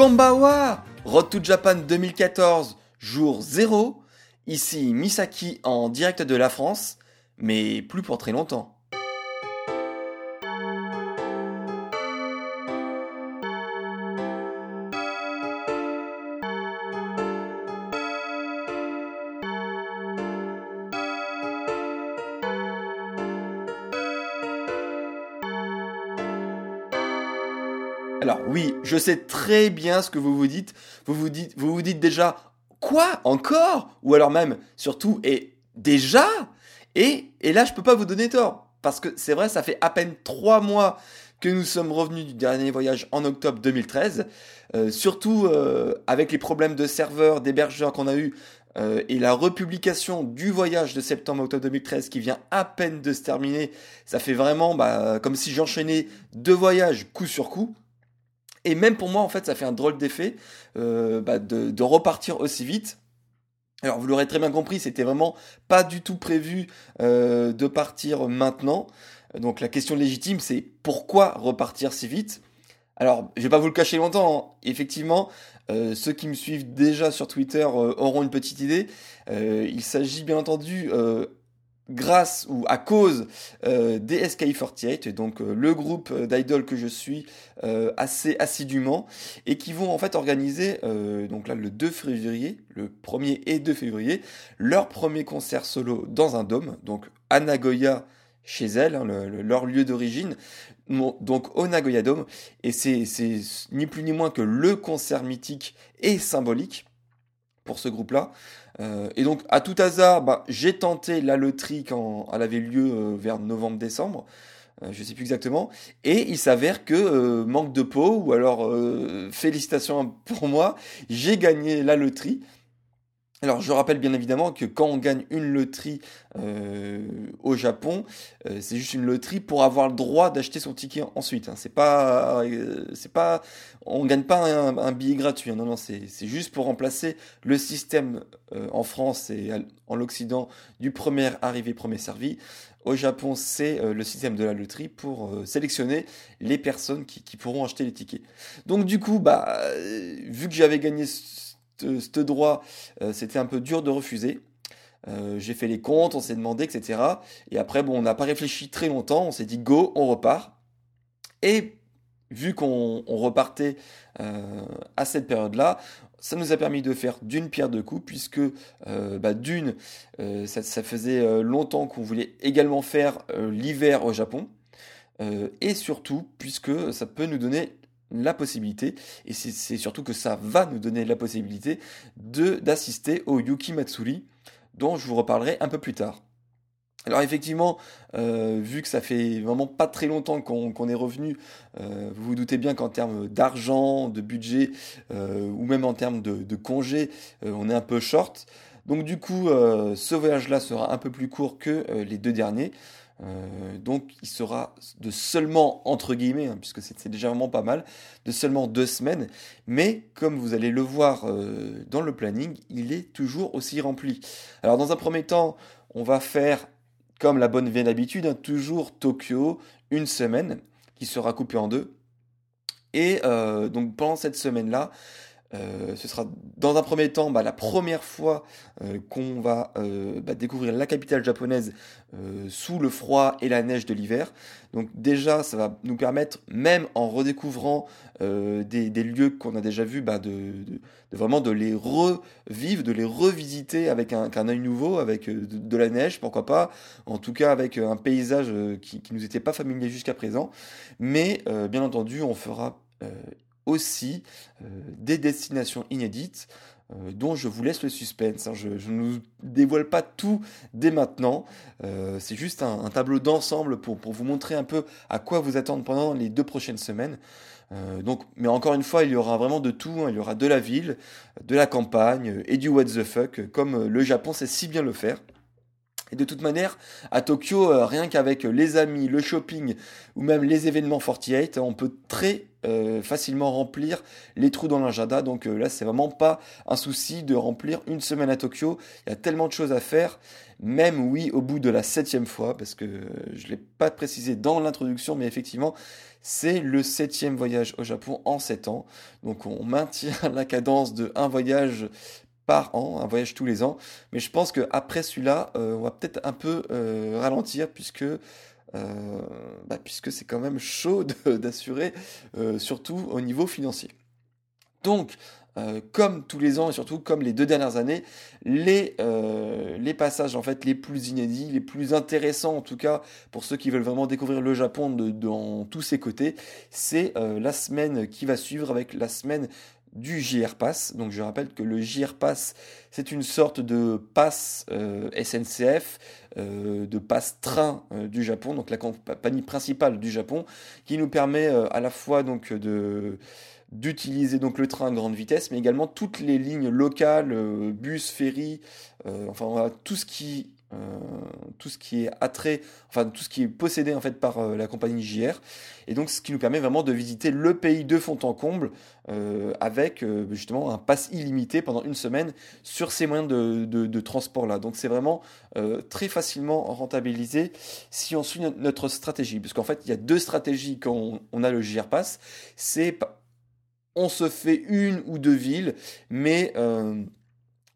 Kombawa Road to Japan 2014, jour 0. Ici Misaki en direct de la France, mais plus pour très longtemps. Je sais très bien ce que vous vous dites. Vous vous dites, vous vous dites déjà quoi encore? Ou alors même surtout et déjà? Et, et là je peux pas vous donner tort parce que c'est vrai, ça fait à peine trois mois que nous sommes revenus du dernier voyage en octobre 2013. Euh, surtout euh, avec les problèmes de serveurs, d'hébergeurs qu'on a eu euh, et la republication du voyage de septembre-octobre 2013 qui vient à peine de se terminer, ça fait vraiment bah, comme si j'enchaînais deux voyages coup sur coup. Et même pour moi, en fait, ça fait un drôle d'effet euh, bah, de, repartir aussi vite. Alors, vous l'aurez très bien compris, c'était vraiment pas du tout prévu euh, de partir maintenant. Donc, la question légitime, c'est pourquoi repartir si vite? Alors, je vais pas vous le cacher longtemps. Hein. Effectivement, euh, ceux qui me suivent déjà sur Twitter auront une petite idée. Il s'agit bien entendu grâce ou à cause euh, des SKI48, donc euh, le groupe d'idoles que je suis euh, assez assidûment, et qui vont en fait organiser, euh, donc là le 2 février, le 1er et 2 février, leur premier concert solo dans un dôme, donc à Nagoya chez elles, hein, le, le, leur lieu d'origine, donc au Nagoya Dome, et c'est ni plus ni moins que le concert mythique et symbolique ce groupe-là. Euh, et donc, à tout hasard, bah, j'ai tenté la loterie quand elle avait lieu euh, vers novembre-décembre. Euh, je sais plus exactement. Et il s'avère que, manque de peau, ou alors félicitations pour moi, j'ai gagné la loterie. Alors je rappelle bien évidemment que quand on gagne une loterie euh, au Japon, euh, c'est juste une loterie pour avoir le droit d'acheter son ticket ensuite. Hein. C'est pas, euh, c'est pas, on gagne pas un, billet gratuit. Hein. Non non, c'est juste pour remplacer le système en France et en l'Occident du premier arrivé premier servi. Au Japon, c'est le système de la loterie pour sélectionner les personnes qui, qui, pourront acheter les tickets. Donc du coup, bah, vu que j'avais gagné ce droit, euh, c'était un peu dur de refuser. Euh, j'ai fait les comptes, on s'est demandé, etc. Et après, bon, on n'a pas réfléchi très longtemps, on s'est dit go, on repart. Et vu qu'on repartait euh, à cette période-là, ça nous a permis de faire d'une pierre deux coups, puisque bah, d'une, ça, ça, faisait longtemps qu'on voulait également faire l'hiver au Japon, et surtout, puisque ça peut nous donner la possibilité, et c'est surtout que ça va nous donner la possibilité d'assister au Yuki Matsuri, dont je vous reparlerai un peu plus tard. Alors effectivement, euh, vu que ça fait vraiment pas très longtemps qu'on qu est revenu, euh, vous vous doutez bien qu'en termes d'argent, de budget, euh, ou même en termes de, congés, on est un peu short. Donc du coup, ce voyage-là sera un peu plus court que les deux derniers. Euh, donc il sera de seulement, entre guillemets, hein, puisque c'est déjà vraiment pas mal, de seulement deux semaines. Mais comme vous allez le voir euh, dans le planning, il est toujours aussi rempli. Alors dans un premier temps, on va faire, comme la bonne vieille habitude, hein, toujours Tokyo, une semaine, qui sera coupée en deux. Et euh, donc pendant cette semaine-là, euh, ce sera dans un premier temps bah, la première fois euh, qu'on va euh, bah, découvrir la capitale japonaise sous le froid et la neige de l'hiver. Donc déjà, ça va nous permettre, même en redécouvrant des, lieux qu'on a déjà vus, bah, de, vraiment de les revivre, de les revisiter avec un, un œil nouveau, avec de, de, la neige, pourquoi pas, en tout cas avec un paysage qui, qui nous était pas familier jusqu'à présent. Mais bien entendu, on fera aussi euh, des destinations inédites. euh, dont je vous laisse le suspense. Hein. Je, ne vous dévoile pas tout dès maintenant. Euh, c'est juste un, tableau d'ensemble pour, vous montrer un peu à quoi vous attendre pendant les deux prochaines semaines. Donc, mais encore une fois, il y aura vraiment de tout. Hein. Il y aura de la ville, de la campagne et du what the fuck, comme le Japon sait si bien le faire. Et de toute manière, à Tokyo, euh, rien qu'avec les amis, le shopping ou même les événements 48, on peut très euh, facilement remplir les trous dans l'agenda. Donc euh, là, c'est vraiment pas un souci de remplir une semaine à Tokyo. Il y a tellement de choses à faire. Même oui, au bout de la septième fois, parce que je l'ai pas précisé dans l'introduction, mais effectivement, c'est le septième voyage au Japon en sept ans. Donc on maintient la cadence de un voyage par an, un voyage tous les ans. Mais je pense qu'après celui-là, euh, on va peut-être un peu euh, ralentir puisque euh, bah, puisque c'est quand même chaud d'assurer, surtout au niveau financier. Donc, comme tous les ans et surtout comme les deux dernières années, les, passages en fait les plus inédits, les plus intéressants en tout cas pour ceux qui veulent vraiment découvrir le Japon dans tous ses côtés, c'est la semaine qui va suivre avec la semaine du JR Pass. Donc je rappelle que le JR Pass, c'est une sorte de pass euh, SNCF, euh, de pass train euh, du Japon, donc la compagnie principale du Japon, qui nous permet à la fois donc d'utiliser donc le train à grande vitesse, mais également toutes les lignes locales, bus, ferry, enfin tout ce qui tout ce qui est attrait, enfin tout ce qui est possédé en fait par euh, la compagnie JR, et donc ce qui nous permet vraiment de visiter le pays de fond en comble euh, avec justement un pass illimité pendant une semaine sur ces moyens de, transport là. Donc c'est vraiment très facilement rentabilisé si on suit notre stratégie, parce qu'en fait il y a deux stratégies quand on, a le JR Pass, c'est on se fait une ou deux villes, mais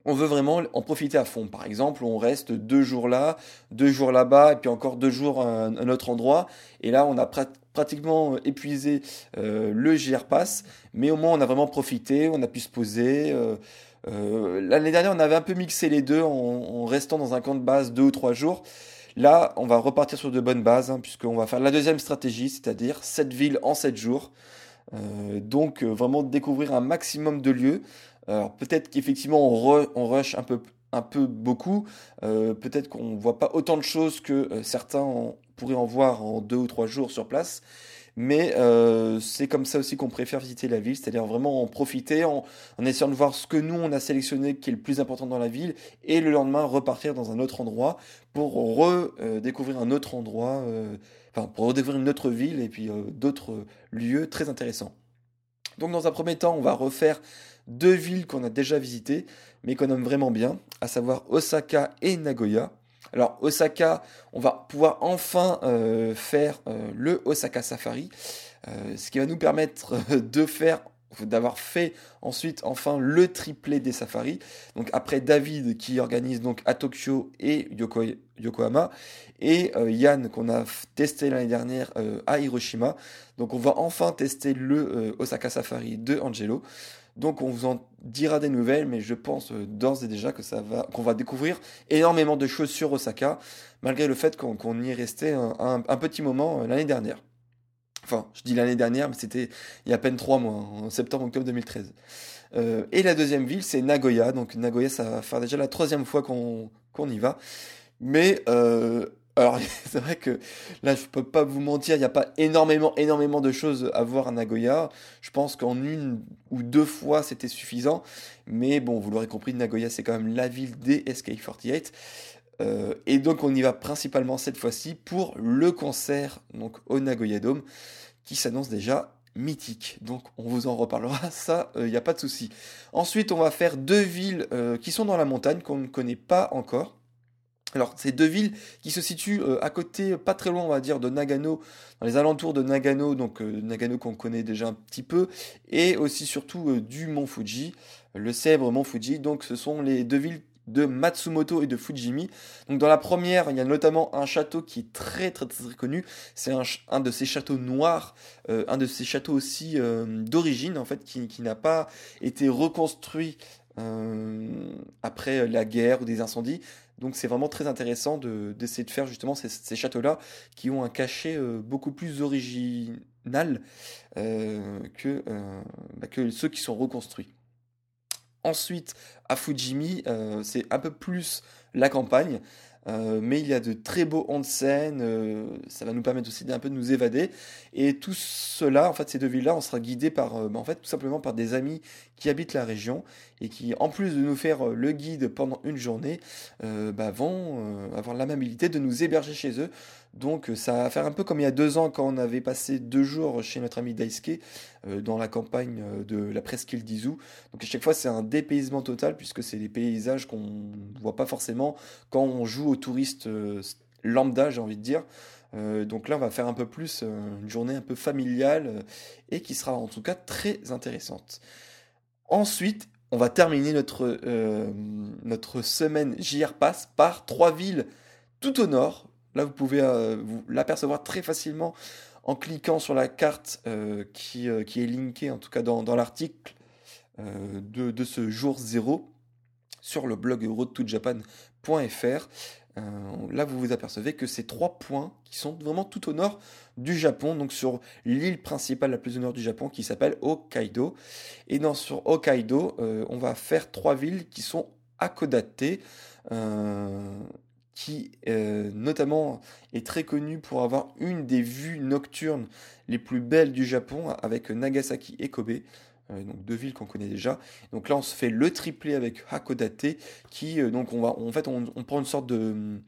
on veut vraiment en profiter à fond. Par exemple, on reste deux jours là, deux jours là-bas, et puis encore deux jours à un, autre endroit. Et là, on a pratiquement épuisé euh, le JR Pass, mais au moins on a vraiment profité, on a pu se poser. Euh, euh, l'année dernière, on avait un peu mixé les deux en, restant dans un camp de base deux ou trois jours. Là, on va repartir sur de bonnes bases, hein, puisqu'on va faire la deuxième stratégie, c'est-à-dire sept villes en sept jours. donc vraiment découvrir un maximum de lieux. Alors peut-être qu'effectivement on, rush un peu, un peu beaucoup, euh, peut-être qu'on ne voit pas autant de choses que euh, certains pourraient en voir en deux ou trois jours sur place, mais euh, c'est comme ça aussi qu'on préfère visiter la ville, c'est-à-dire vraiment en profiter, en, essayant de voir ce que nous on a sélectionné qui est le plus important dans la ville, et le lendemain repartir dans un autre endroit pour redécouvrir un autre endroit, enfin pour redécouvrir une autre ville et puis d'autres lieux très intéressants. Donc dans un premier temps, on va refaire deux villes qu'on a déjà visitées, mais qu'on aime vraiment bien, à savoir Osaka et Nagoya. Alors Osaka, on va pouvoir enfin euh, faire euh, le Osaka Safari, euh, ce qui va nous permettre de faire d'avoir fait ensuite enfin le triplé des safaris. Donc après David qui organise donc à Tokyo et Yokohama et Yann qu'on a testé l'année dernière à Hiroshima. Donc on va enfin tester le Osaka Safari de Angelo. Donc on vous en dira des nouvelles, mais je pense euh, d'ores et déjà que ça va, qu'on va découvrir énormément de choses sur Osaka, malgré le fait qu'on y est resté un, petit moment euh, l'année dernière. Enfin, je dis l'année dernière, mais c'était il y a à peine trois mois, en septembre-octobre 2013. Euh, et la deuxième ville, c'est Nagoya. Donc Nagoya, ça va faire déjà la troisième fois qu'on y va. Mais alors, c'est vrai que là, je peux pas vous mentir, il n'y a pas énormément, énormément de choses à voir à Nagoya. Je pense qu'en une ou deux fois, c'était suffisant. Mais bon, vous l'aurez compris, Nagoya, c'est quand même la ville des SK48. Euh, et donc, on y va principalement cette fois-ci pour le concert donc, au Nagoya Dome, qui s'annonce déjà mythique. Donc, on vous en reparlera, ça, il euh, n'y a pas de souci. Ensuite, on va faire deux villes euh, qui sont dans la montagne, qu'on ne connaît pas encore. Alors, c'est deux villes qui se situent euh, à côté, pas très loin, on va dire, de Nagano, dans les alentours de Nagano, donc euh, Nagano qu'on connaît déjà un petit peu, et aussi surtout euh, du mont Fuji, le célèbre mont Fuji. Donc, ce sont les deux villes de Matsumoto et de Fujimi. Donc dans la première, il y a notamment un château qui est très très très, connu. C'est un, de ces châteaux noirs, un de ces châteaux aussi d'origine en fait, qui n'a pas été reconstruit après la guerre ou des incendies. Donc c'est vraiment très intéressant d'essayer de, faire justement ces, châteaux-là qui ont un cachet euh, beaucoup plus original euh, que, euh, bah, que ceux qui sont reconstruits. Ensuite, à Fujimi, c'est un peu plus la campagne. Euh, mais il y a de très beaux onsen, euh, ça va nous permettre aussi d'un peu de nous évader. Et tout cela, en fait, ces deux villes-là, on sera guidé par, euh, bah, fait, tout simplement par des amis qui habitent la région et qui, en plus de nous faire le guide pendant une journée, bah, vont avoir l'amabilité de nous héberger chez eux. Donc ça va faire un peu comme il y a deux ans quand on avait passé deux jours chez notre ami Daisuke dans la campagne de la presqu'île d'Izu. Donc à chaque fois c'est un dépaysement total puisque c'est des paysages qu'on ne voit pas forcément quand on joue aux touristes lambda j'ai envie de dire. donc là on va faire un peu plus une journée un peu familiale et qui sera en tout cas très intéressante. Ensuite on va terminer notre, notre semaine JR Pass par trois villes tout au nord Là, vous pouvez euh, l'apercevoir très facilement en cliquant sur la carte euh, qui, euh, qui, est linkée, en tout cas dans, l'article de, de, ce jour zéro sur le blog roadtojapan.fr. là, vous vous apercevez que ces trois points qui sont vraiment tout au nord du Japon, donc sur l'île principale la plus au nord du Japon qui s'appelle Hokkaido. Et dans, sur Hokkaido, on va faire trois villes qui sont accodatées qui euh, notamment est très connu pour avoir une des vues nocturnes les plus belles du Japon avec Nagasaki et Kobe. Euh, donc deux villes qu'on connaît déjà. Donc là, on se fait le triplé avec Hakodate, qui euh, on en fait, on, prend une sorte de,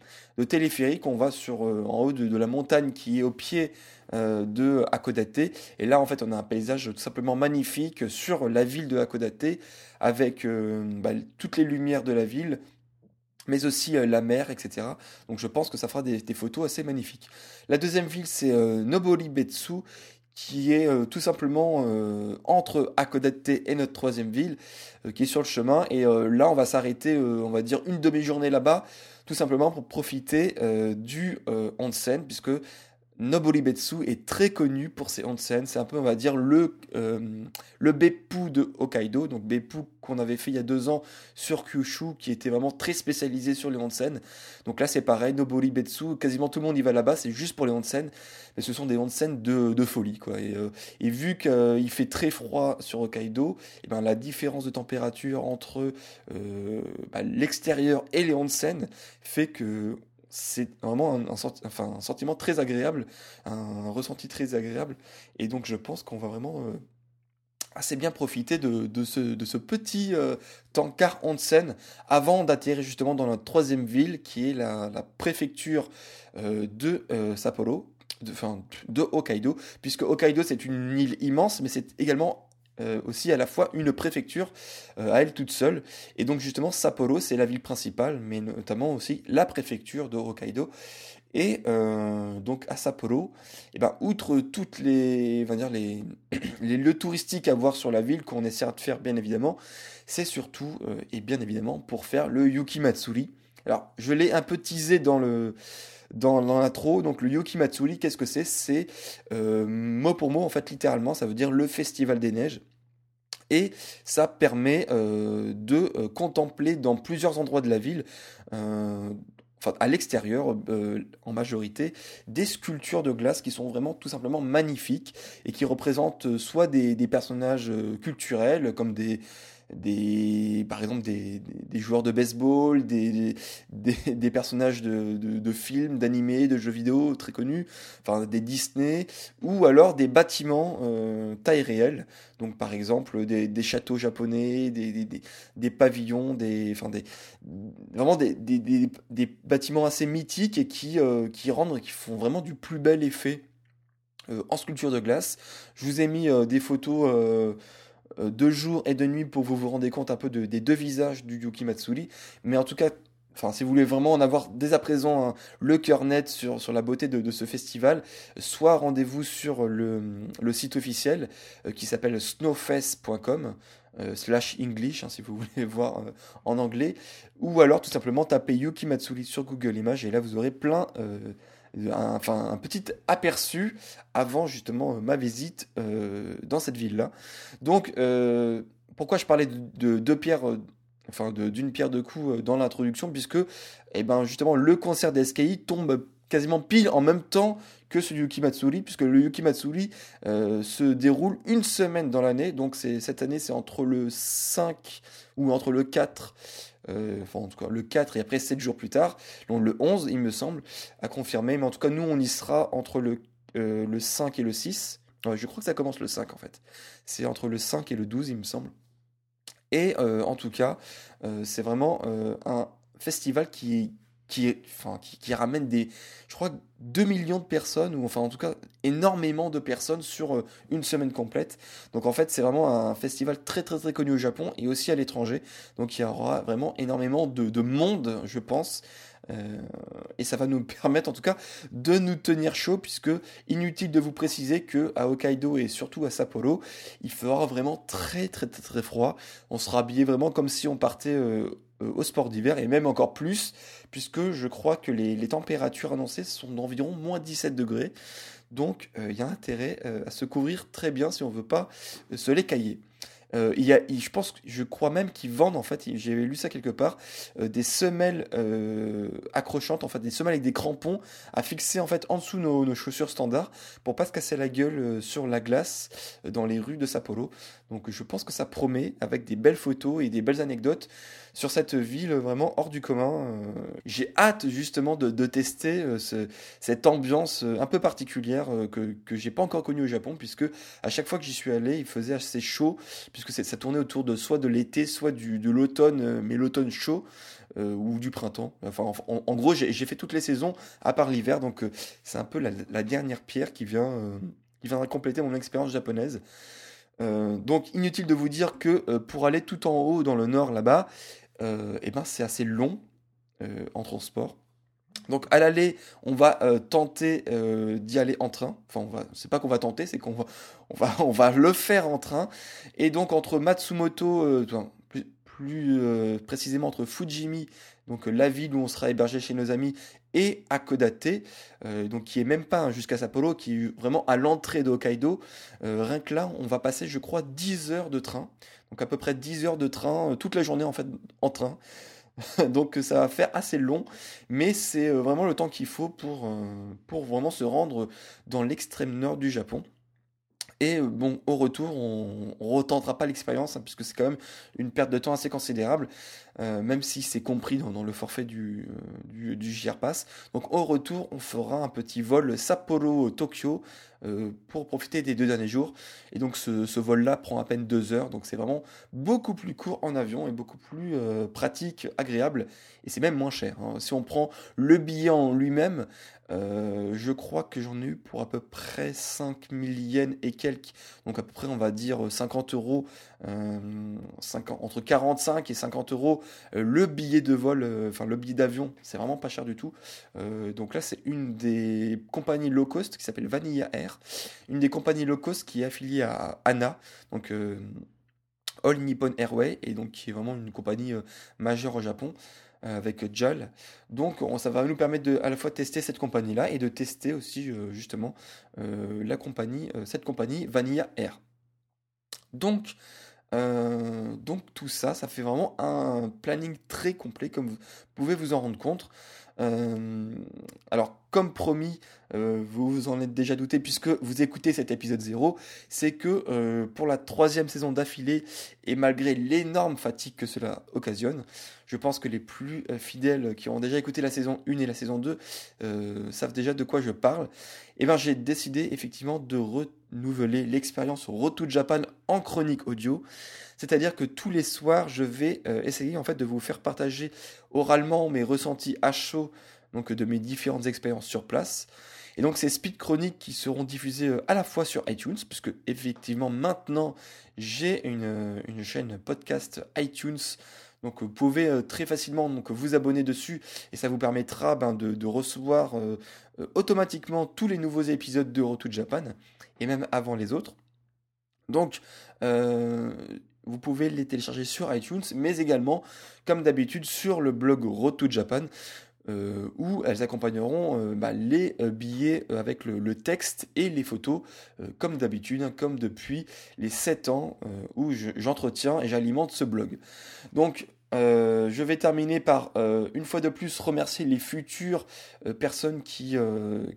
téléphérique, on va sur en haut de, la montagne qui est au pied de Hakodate, et là, en fait, on a un paysage tout simplement magnifique sur la ville de Hakodate, avec bah, toutes les lumières de la ville, mais aussi euh, la mer, etc. Donc je pense que ça fera des, photos assez magnifiques. La deuxième ville, c'est euh, Nobori Betsu, qui est euh, tout simplement entre Akodate et notre troisième ville, qui est sur le chemin. Et là, on va s'arrêter, on va dire, une demi-journée là-bas, tout simplement pour profiter du onsen, puisque Noboribetsu est très connu pour ses onsen. C'est un peu, on va dire, le, euh, le Beppu de Hokkaido. Donc Beppu qu'on avait fait il y a deux ans sur Kyushu, qui était vraiment très spécialisé sur les onsen. Donc là, c'est pareil, Noboribetsu, quasiment tout le monde y va là-bas, c'est juste pour les onsen. Mais ce sont des onsen de, de folie, quoi. Et, euh, vu qu'il fait très froid sur Hokkaido, et eh ben, la différence de température entre euh, bah, l'extérieur et les onsen fait que c'est vraiment un, sentiment très agréable, un, ressenti très agréable. Et donc je pense qu'on va vraiment euh, assez bien profiter de, ce, petit euh, tankar onsen avant d'atterrir justement dans notre troisième ville qui est la, préfecture euh, de Sapporo, de, enfin, de Hokkaido, puisque Hokkaido c'est une île immense, mais c'est également euh, aussi à la fois une préfecture euh, à elle toute seule. Et donc justement, Sapporo, c'est la ville principale, mais notamment aussi la préfecture de Hokkaido. Et euh, donc à Sapporo, et eh ben, outre toutes les, va dire les, les lieux touristiques à voir sur la ville, qu'on essaiera de faire bien évidemment, c'est surtout et bien évidemment pour faire le Yuki Matsuri. Alors je l'ai un peu teasé dans le dans, l'intro. Donc le Yoki Matsuri, qu'est-ce que c'est? C'est euh, mot pour mot, en fait, littéralement, ça veut dire le festival des neiges. Et ça permet euh, de euh, contempler dans plusieurs endroits de la ville, enfin à l'extérieur en majorité, des sculptures de glace qui sont vraiment tout simplement magnifiques et qui représentent soit des personnages culturels comme des, des, par exemple des, des, joueurs de baseball, des, des, personnages de, de, films, d'animés, de jeux vidéo très connus, enfin des Disney, ou alors des bâtiments euh, taille réelle, donc par exemple des, châteaux japonais, des, pavillons, des, enfin des, vraiment des, bâtiments assez mythiques et qui, euh, qui rendent, qui font vraiment du plus bel effet euh, en sculpture de glace. Je vous ai mis des photos euh, de jour et de nuit pour que vous vous rendez compte un peu des deux visages du Yuki Matsuri. Mais en tout cas, Enfin, si vous voulez vraiment en avoir dès à présent le cœur net sur, sur la beauté de, ce festival, soit rendez-vous sur le, site officiel euh, qui s'appelle snowfest.com euh, slash English, hein, si vous voulez voir en anglais, ou alors tout simplement tapez Yuki Matsuri sur Google Images et là vous aurez plein un, petit aperçu avant justement ma visite euh, dans cette ville-là. Donc, euh, pourquoi je parlais de, deux pierres, euh, enfin d'une pierre de coups dans l'introduction, puisque eh ben, justement le concert d'SKI tombe quasiment pile en même temps que ce Yuki Matsuri, puisque le Yuki Matsuri euh, se déroule une semaine dans l'année. Donc cette année, c'est entre le 5 ou entre le 4, euh, enfin en tout cas le 4 et après 7 jours plus tard, donc le 11, il me semble, à confirmer. Mais en tout cas, nous, on y sera entre le, euh, le 5 et le 6. je crois que ça commence le 5 en fait. C'est entre le 5 et le 12, il me semble. Et en tout cas, c'est vraiment un festival qui, qui, ramène des, je crois, 2 millions de personnes, ou enfin en tout cas énormément de personnes sur euh, une semaine complète. Donc en fait c'est vraiment un festival très très très connu au Japon et aussi à l'étranger. Donc il y aura vraiment énormément de, monde, je pense. Euh, et ça va nous permettre en tout cas de nous tenir chaud puisque inutile de vous préciser que à Hokkaido et surtout à Sapporo il fera vraiment très très très très froid on sera habillé vraiment comme si on partait euh, au sport d'hiver et même encore plus, puisque je crois que les, températures annoncées sont d'environ moins 17 degrés. Donc euh, il y a intérêt euh, à se couvrir très bien si on ne veut pas se les cailler. Euh, il y a, je pense, je crois même qu'ils vendent en fait, j'ai lu ça quelque part, euh, des semelles euh, accrochantes, en fait, des semelles avec des crampons à fixer en fait en dessous nos, nos chaussures standards pour pas se casser la gueule sur la glace dans les rues de Sapporo. Donc je pense que ça promet avec des belles photos et des belles anecdotes sur cette ville vraiment hors du commun. J'ai hâte justement de, tester ce, cette ambiance un peu particulière que, que j'ai pas encore connue au Japon puisque à chaque fois que j'y suis allé, il faisait assez chaud puisque ça tournait autour de soit de l'été, soit du, de l'automne, euh, mais l'automne chaud, euh, ou du printemps. Enfin, en, gros, j'ai fait toutes les saisons, à part l'hiver, donc euh, c'est un peu la, dernière pierre qui, vient, qui viendra compléter mon expérience japonaise. donc inutile de vous dire que pour aller tout en haut dans le nord là-bas, eh ben, c'est assez long en transport. Donc à l'aller, on va euh, tenter euh, d'y aller en train. Enfin, on c'est pas qu'on va tenter, c'est qu'on va, on va, on va le faire en train. Et donc entre Matsumoto, euh, plus, plus précisément entre Fujimi, donc la ville où on sera hébergé chez nos amis, et Akodate, donc qui est même pas jusqu'à Sapporo, qui est vraiment à l'entrée de Hokkaido. rien que là, on va passer, je crois, 10 heures de train. Donc à peu près 10 heures de train, toute la journée en fait en train. Donc ça va faire assez long, mais c'est euh, vraiment le temps qu'il faut pour, euh, pour vraiment se rendre dans l'extrême nord du Japon. Et euh, bon, au retour, on, ne retentera pas l'expérience, hein, puisque c'est quand même une perte de temps assez considérable, même si c'est compris dans, le forfait du, du, du JR Pass. Donc au retour, on fera un petit vol Sapporo-Tokyo euh, pour profiter des deux derniers jours. Et donc ce, vol-là prend à peine deux heures, donc c'est vraiment beaucoup plus court en avion et beaucoup plus euh, pratique, agréable, et c'est même moins cher. Hein. Si on prend le billet en lui-même, euh, je crois que j'en ai eu pour à peu près 5000 yens et quelques, donc à peu près on va dire 50 euros, entre 45 et 50 euros le billet de vol, enfin le billet d'avion, c'est vraiment pas cher du tout. donc là c'est une des compagnies low cost qui s'appelle Vanilla Air une des compagnies low cost qui est affiliée à ANA, donc euh, All Nippon Airway, et donc qui est vraiment une compagnie euh, majeure au Japon euh, avec JAL. Donc ça va nous permettre de à la fois tester cette compagnie-là et de tester aussi justement la compagnie, cette compagnie Vanilla Air. Donc, donc tout ça, ça fait vraiment un planning très complet comme vous pouvez vous en rendre compte. Euh, alors, comme promis, euh, vous vous en êtes déjà douté puisque vous écoutez cet épisode 0, c'est que euh, pour la troisième saison d'affilée, et malgré l'énorme fatigue que cela occasionne, je pense que les plus fidèles qui ont déjà écouté la saison 1 et la saison 2 savent déjà de quoi je parle. Et eh bien j'ai décidé effectivement de renouveler l'expérience Road Japan en chronique audio. C'est-à-dire que tous les soirs, je vais euh, essayer en fait de vous faire partager oralement mes ressentis à chaud donc de mes différentes expériences sur place. Et donc ces speed chroniques qui seront diffusées euh, à la fois sur iTunes, puisque effectivement maintenant j'ai une, euh, une, chaîne podcast iTunes. Donc vous pouvez très facilement donc, vous abonner dessus et ça vous permettra ben, de, recevoir automatiquement tous les nouveaux épisodes de Road Japan et même avant les autres. Donc vous pouvez les télécharger sur iTunes, mais également, comme d'habitude, sur le blog Road to Japan, euh, où elles accompagneront euh, bah, les euh, billets avec le, texte et les photos, comme d'habitude, hein, comme depuis les 7 ans où j'entretiens et j'alimente ce blog. Donc, Euh, je vais terminer par, euh, une fois de plus, remercier les futures euh, personnes qui,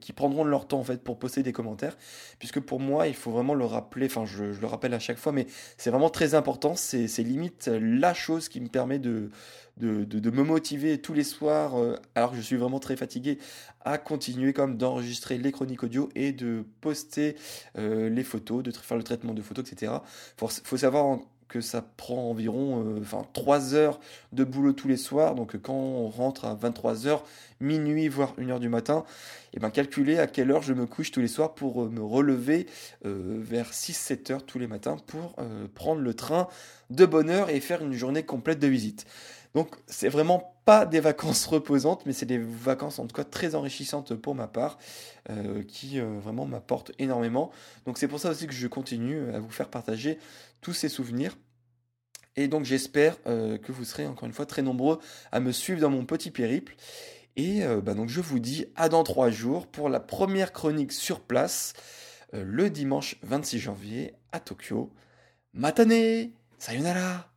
qui prendront leur temps en fait pour poster des commentaires. Puisque pour moi, il faut vraiment le rappeler, enfin je, le rappelle à chaque fois, mais c'est vraiment très important. C'est limite la chose qui me permet de, de, de, me motiver tous les soirs, alors que je suis vraiment très fatigué, à continuer comme d'enregistrer les chroniques audio et de poster les photos, de faire le traitement de photos, etc. Il faut, savoir que ça prend environ euh, enfin 3 heures de boulot tous les soirs. Donc quand on rentre à 23 heures, minuit, voire 1 heure du matin, et eh ben calculer à quelle heure je me couche tous les soirs pour euh, me relever euh, vers 6-7 heures tous les matins pour prendre le train de bonne heure et faire une journée complète de visite. Donc c'est vraiment pas des vacances reposantes, mais c'est des vacances en tout cas très enrichissantes pour ma part, qui vraiment m'apportent énormément. Donc c'est pour ça aussi que je continue à vous faire partager tous ces souvenirs. Et donc j'espère euh, que vous serez encore une fois très nombreux à me suivre dans mon petit périple. Et euh, bah, donc je vous dis à dans trois jours pour la première chronique sur place, euh, le dimanche 26 janvier à Tokyo. Matane Sayonara